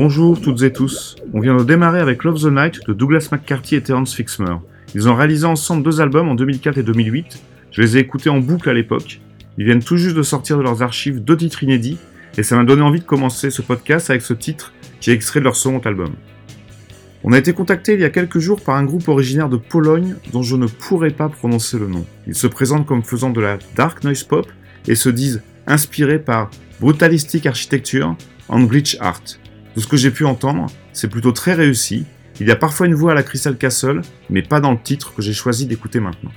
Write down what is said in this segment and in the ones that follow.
Bonjour toutes et tous. On vient de démarrer avec Love the Night de Douglas McCarthy et Terence Fixmer. Ils ont réalisé ensemble deux albums en 2004 et 2008. Je les ai écoutés en boucle à l'époque. Ils viennent tout juste de sortir de leurs archives deux titres inédits et ça m'a donné envie de commencer ce podcast avec ce titre qui est extrait de leur second album. On a été contacté il y a quelques jours par un groupe originaire de Pologne dont je ne pourrais pas prononcer le nom. Ils se présentent comme faisant de la dark noise pop et se disent inspirés par Brutalistic Architecture and Glitch Art. De ce que j'ai pu entendre, c'est plutôt très réussi. Il y a parfois une voix à la Crystal Castle, mais pas dans le titre que j'ai choisi d'écouter maintenant.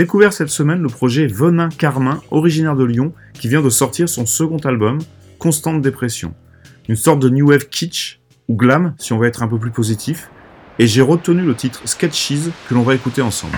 Découvert cette semaine le projet Venin Carmin, originaire de Lyon, qui vient de sortir son second album, Constante Dépression. Une sorte de new wave kitsch, ou glam si on veut être un peu plus positif, et j'ai retenu le titre Sketches que l'on va écouter ensemble.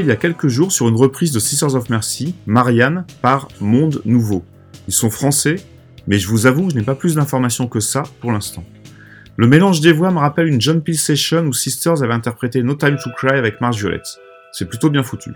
Il y a quelques jours sur une reprise de Sisters of Mercy, Marianne, par Monde Nouveau. Ils sont français, mais je vous avoue, je n'ai pas plus d'informations que ça pour l'instant. Le mélange des voix me rappelle une John Peel session où Sisters avait interprété No Time to Cry avec Mars Violette. C'est plutôt bien foutu.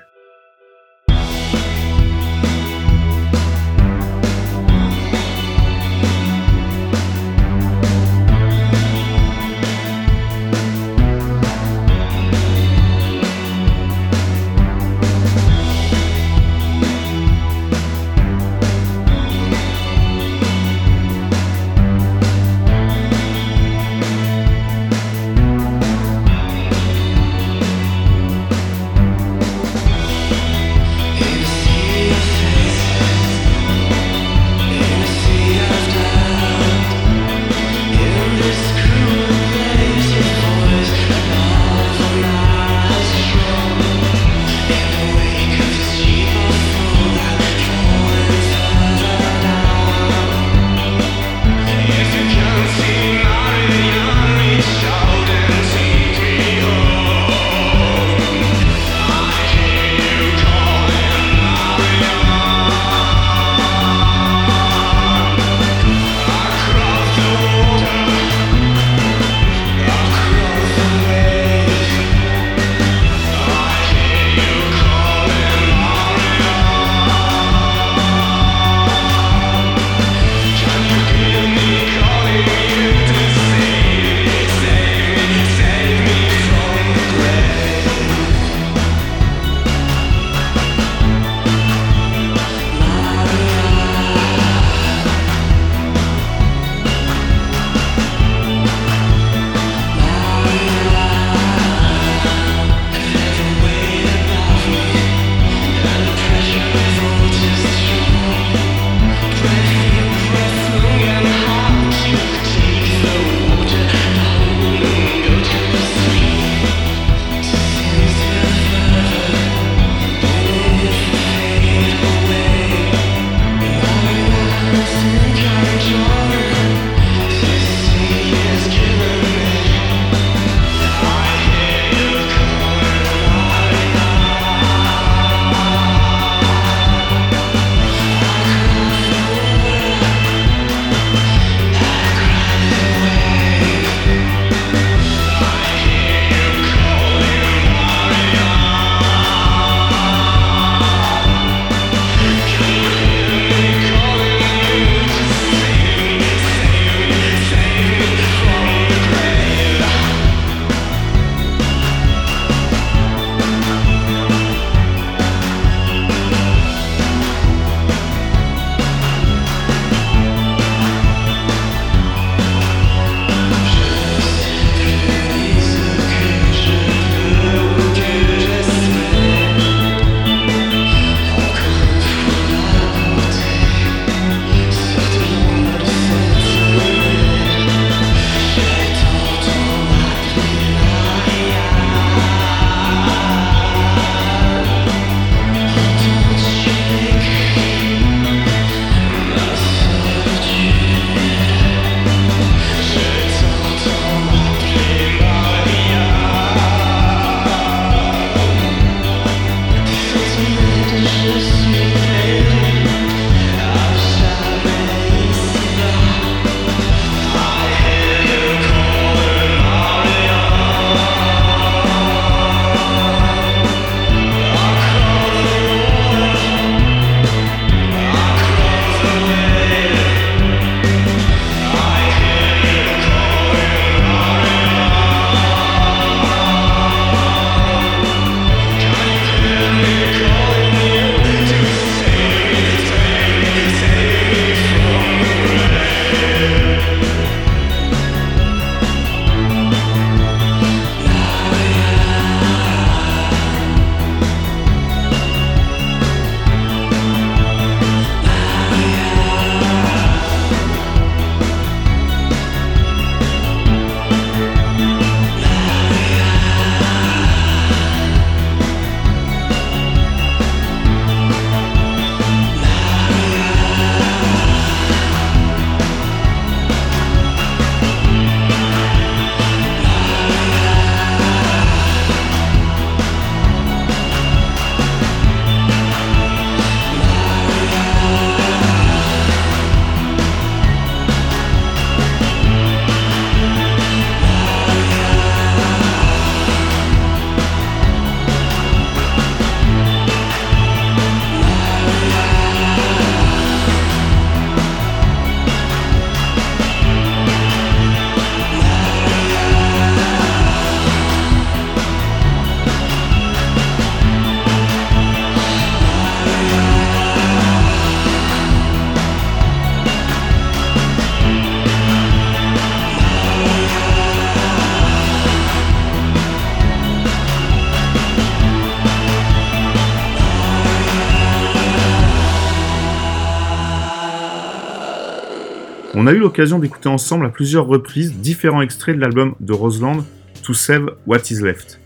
On a eu l'occasion d'écouter ensemble à plusieurs reprises différents extraits de l'album de Roseland, To Save What Is Left.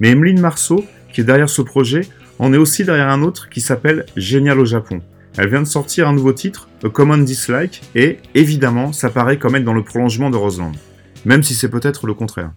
Mais Emeline Marceau, qui est derrière ce projet, en est aussi derrière un autre qui s'appelle Génial au Japon. Elle vient de sortir un nouveau titre, A Common Dislike, et évidemment, ça paraît comme être dans le prolongement de Roseland. Même si c'est peut-être le contraire.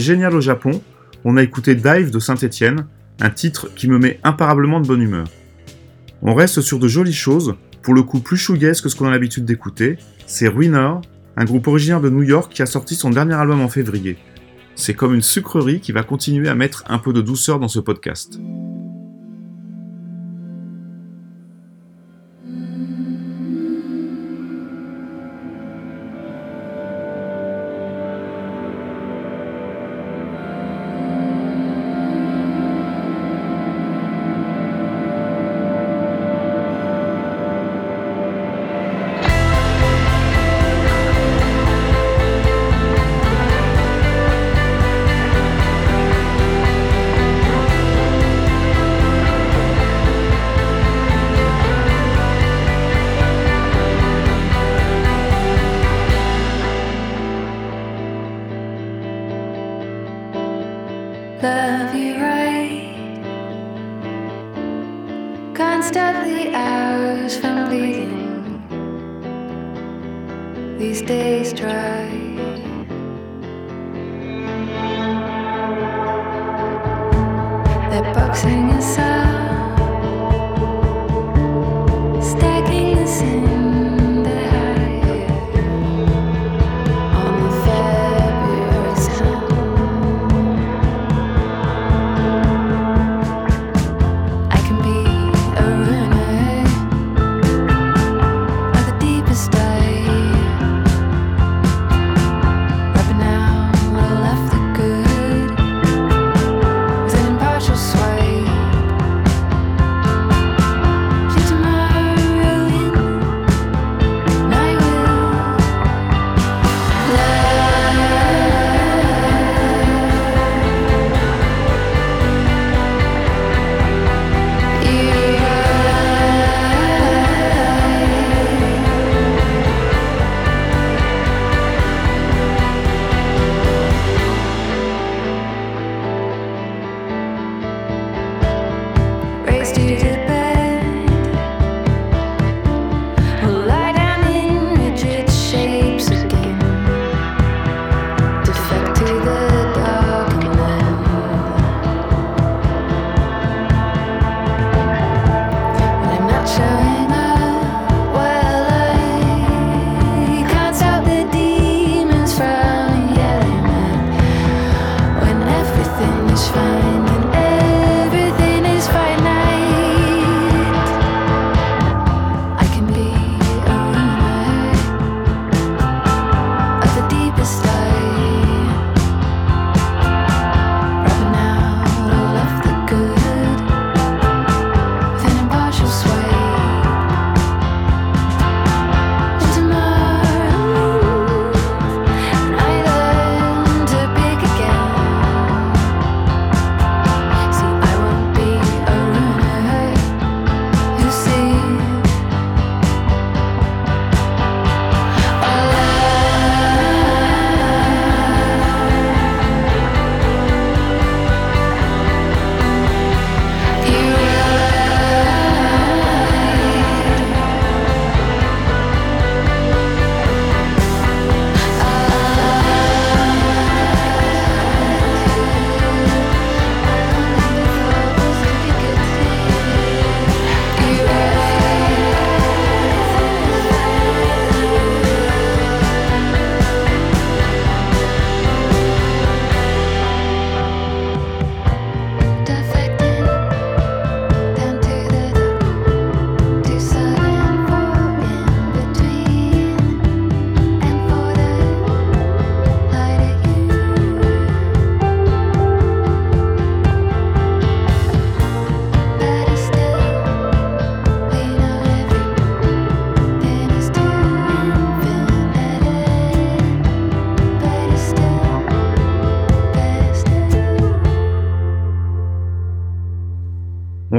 Génial au Japon, on a écouté Dive de Saint-Etienne, un titre qui me met imparablement de bonne humeur. On reste sur de jolies choses, pour le coup plus chougues que ce qu'on a l'habitude d'écouter, c'est Ruiner, un groupe originaire de New York qui a sorti son dernier album en février. C'est comme une sucrerie qui va continuer à mettre un peu de douceur dans ce podcast. love you right. Constantly hours from bleeding, these days dry. That boxing inside.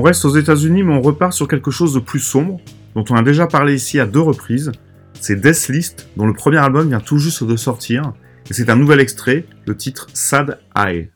reste aux États-Unis, mais on repart sur quelque chose de plus sombre, dont on a déjà parlé ici à deux reprises. C'est Death List, dont le premier album vient tout juste de sortir, et c'est un nouvel extrait, le titre Sad Eye.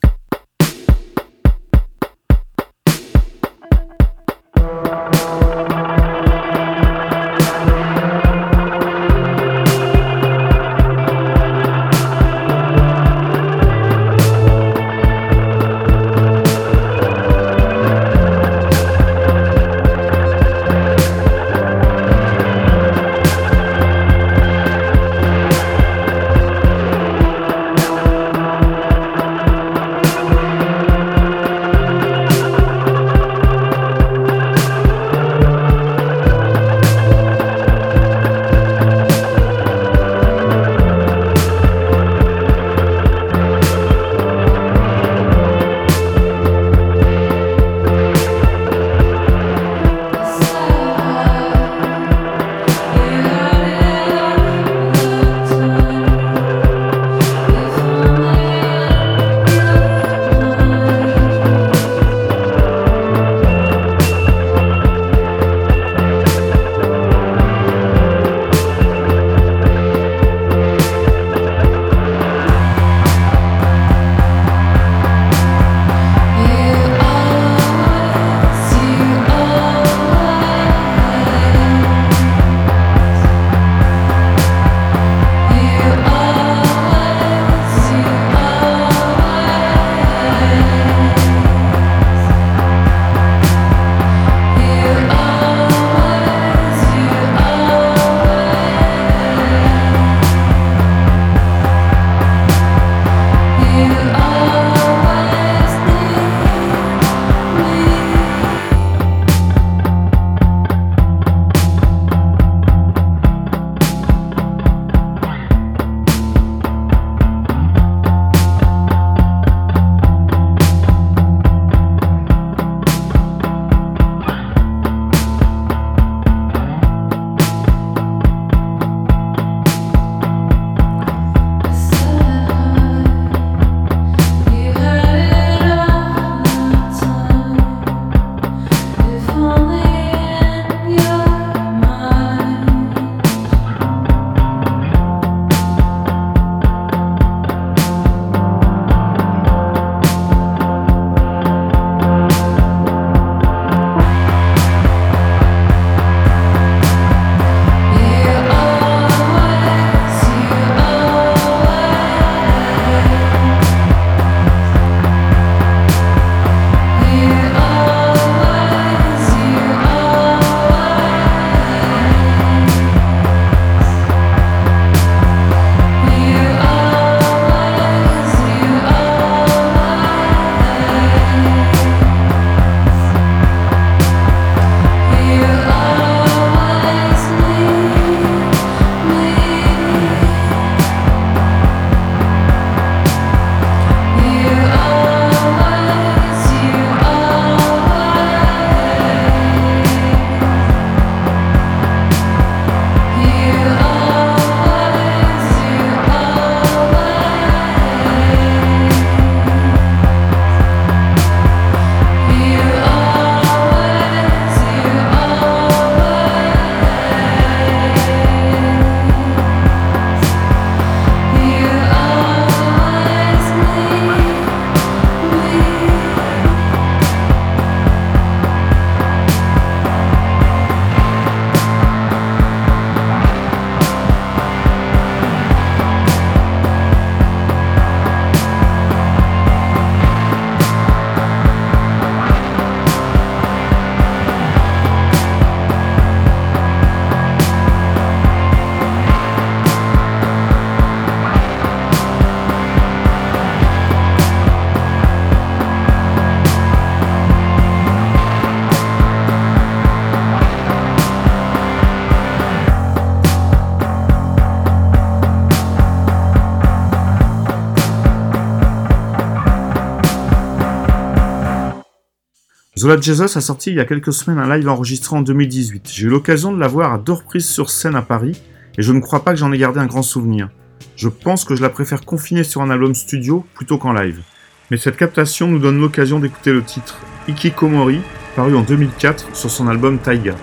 Zola Jesus a sorti il y a quelques semaines un live enregistré en 2018. J'ai eu l'occasion de la voir à deux reprises sur scène à Paris et je ne crois pas que j'en ai gardé un grand souvenir. Je pense que je la préfère confinée sur un album studio plutôt qu'en live. Mais cette captation nous donne l'occasion d'écouter le titre Ikikomori, paru en 2004 sur son album Taiga.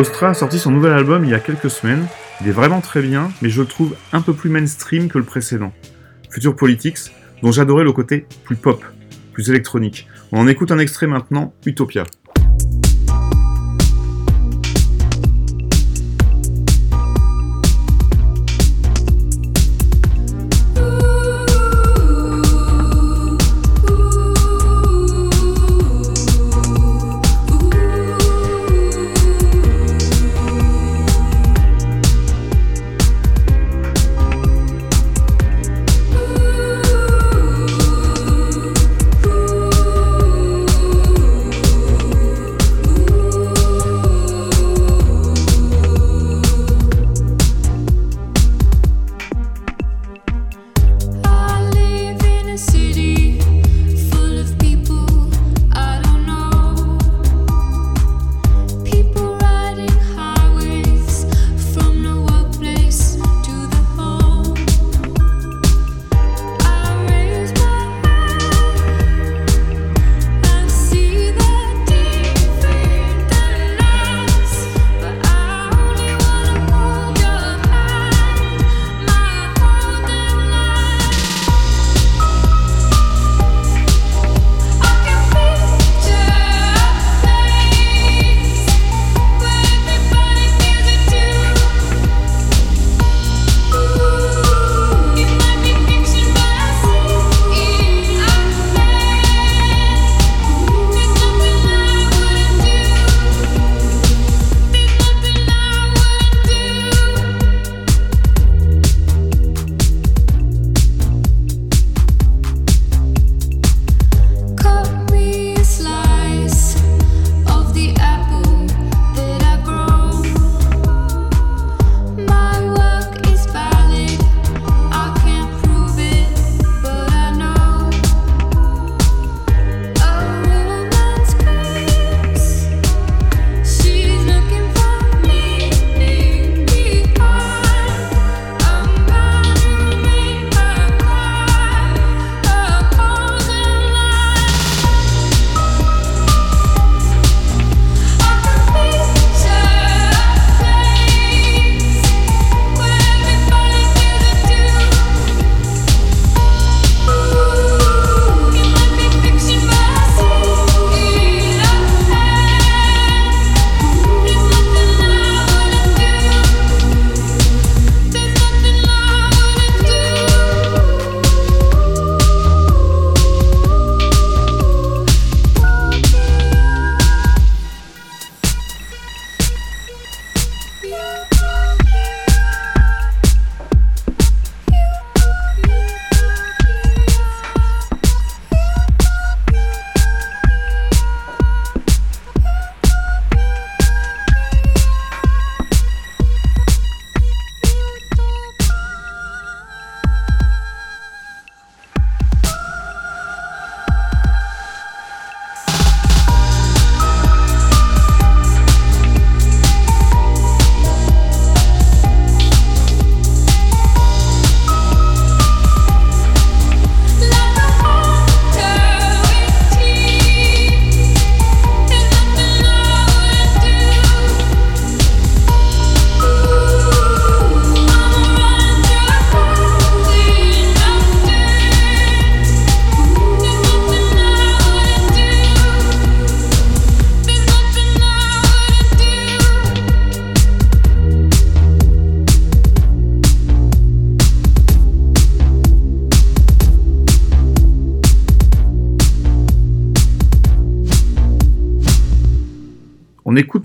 Ostra a sorti son nouvel album il y a quelques semaines. Il est vraiment très bien, mais je le trouve un peu plus mainstream que le précédent. Future Politics, dont j'adorais le côté plus pop, plus électronique. On en écoute un extrait maintenant, Utopia.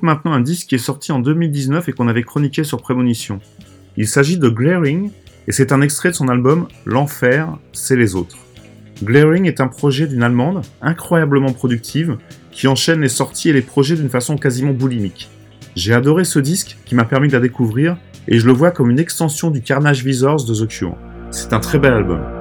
Maintenant un disque qui est sorti en 2019 et qu'on avait chroniqué sur Prémonition. Il s'agit de Glaring et c'est un extrait de son album L'enfer, c'est les autres. Glaring est un projet d'une Allemande incroyablement productive qui enchaîne les sorties et les projets d'une façon quasiment boulimique. J'ai adoré ce disque qui m'a permis de la découvrir et je le vois comme une extension du Carnage Visors de The Cure. C'est un très bel album.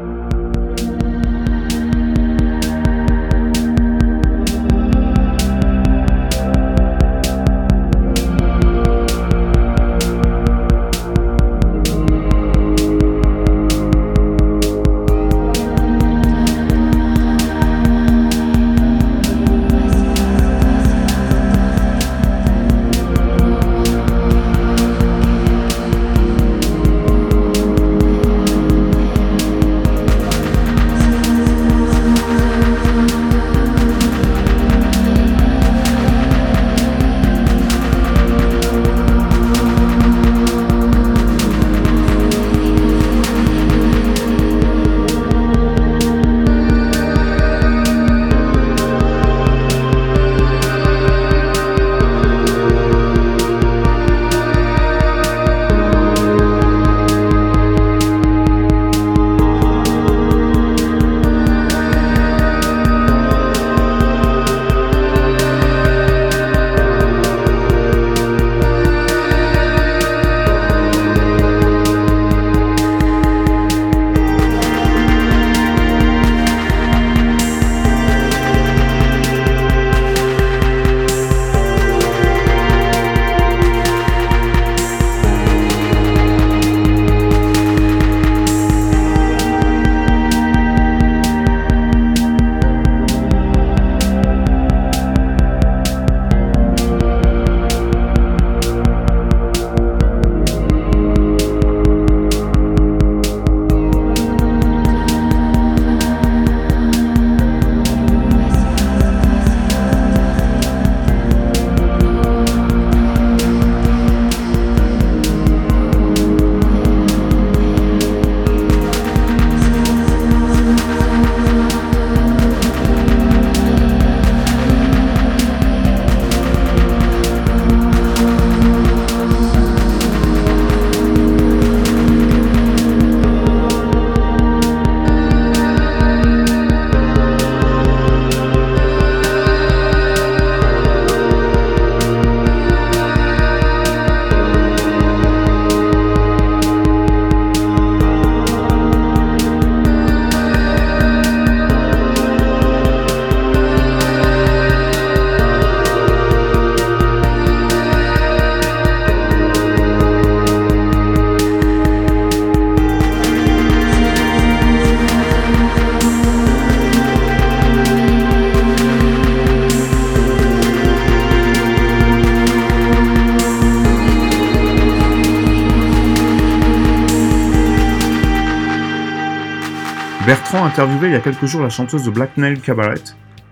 Bertrand a interviewé il y a quelques jours la chanteuse de Black Nail Cabaret,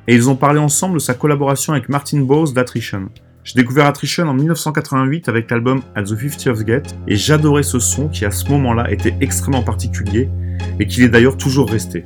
et ils ont parlé ensemble de sa collaboration avec Martin Bowes d'Attrition. J'ai découvert Attrition en 1988 avec l'album At the 50th Gate, et j'adorais ce son qui à ce moment-là était extrêmement particulier, et qu'il est d'ailleurs toujours resté.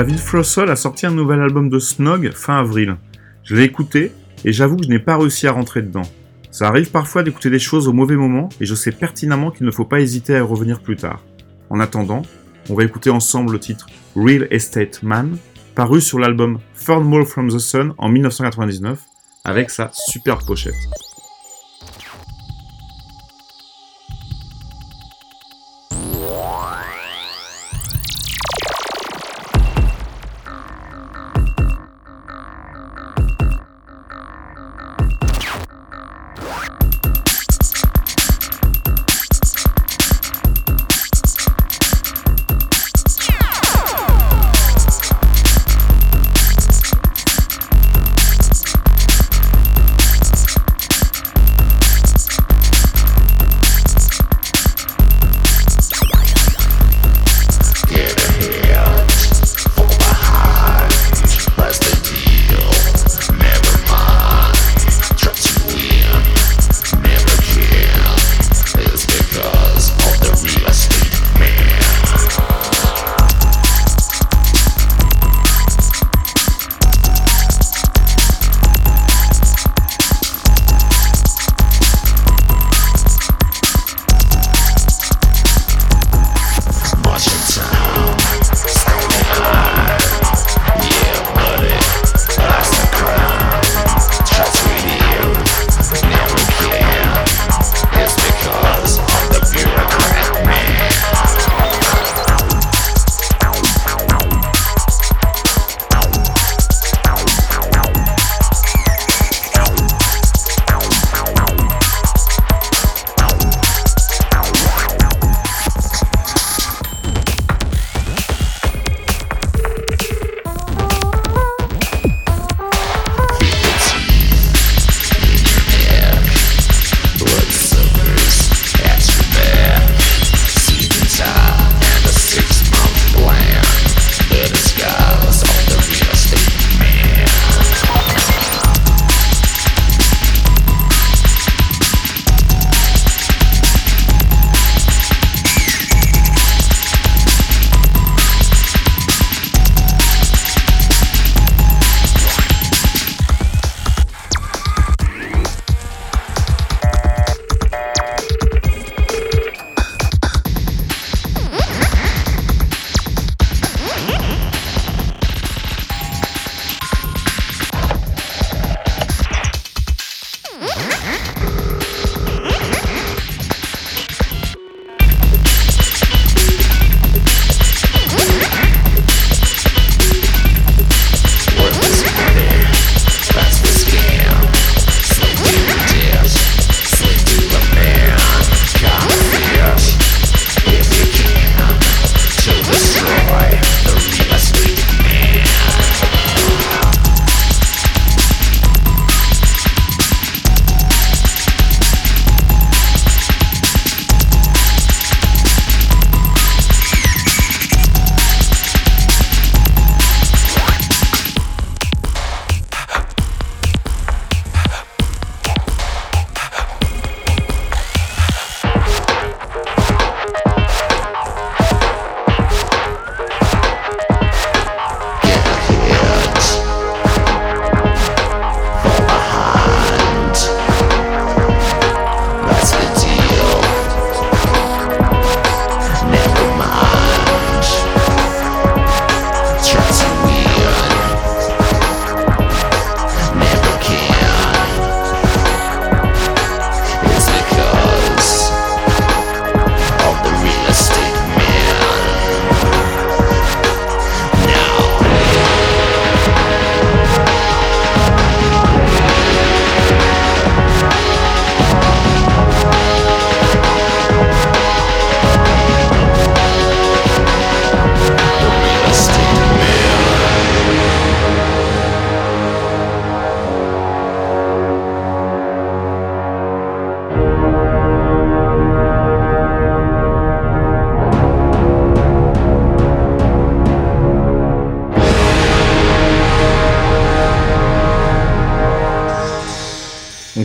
David Flossel a sorti un nouvel album de Snog fin avril. Je l'ai écouté et j'avoue que je n'ai pas réussi à rentrer dedans. Ça arrive parfois d'écouter des choses au mauvais moment et je sais pertinemment qu'il ne faut pas hésiter à y revenir plus tard. En attendant, on va écouter ensemble le titre Real Estate Man, paru sur l'album Third from the Sun en 1999, avec sa superbe pochette.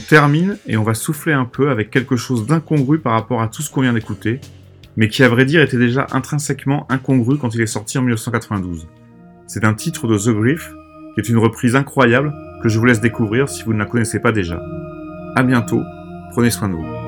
Termine et on va souffler un peu avec quelque chose d'incongru par rapport à tout ce qu'on vient d'écouter, mais qui à vrai dire était déjà intrinsèquement incongru quand il est sorti en 1992. C'est un titre de The Griff, qui est une reprise incroyable que je vous laisse découvrir si vous ne la connaissez pas déjà. À bientôt, prenez soin de vous.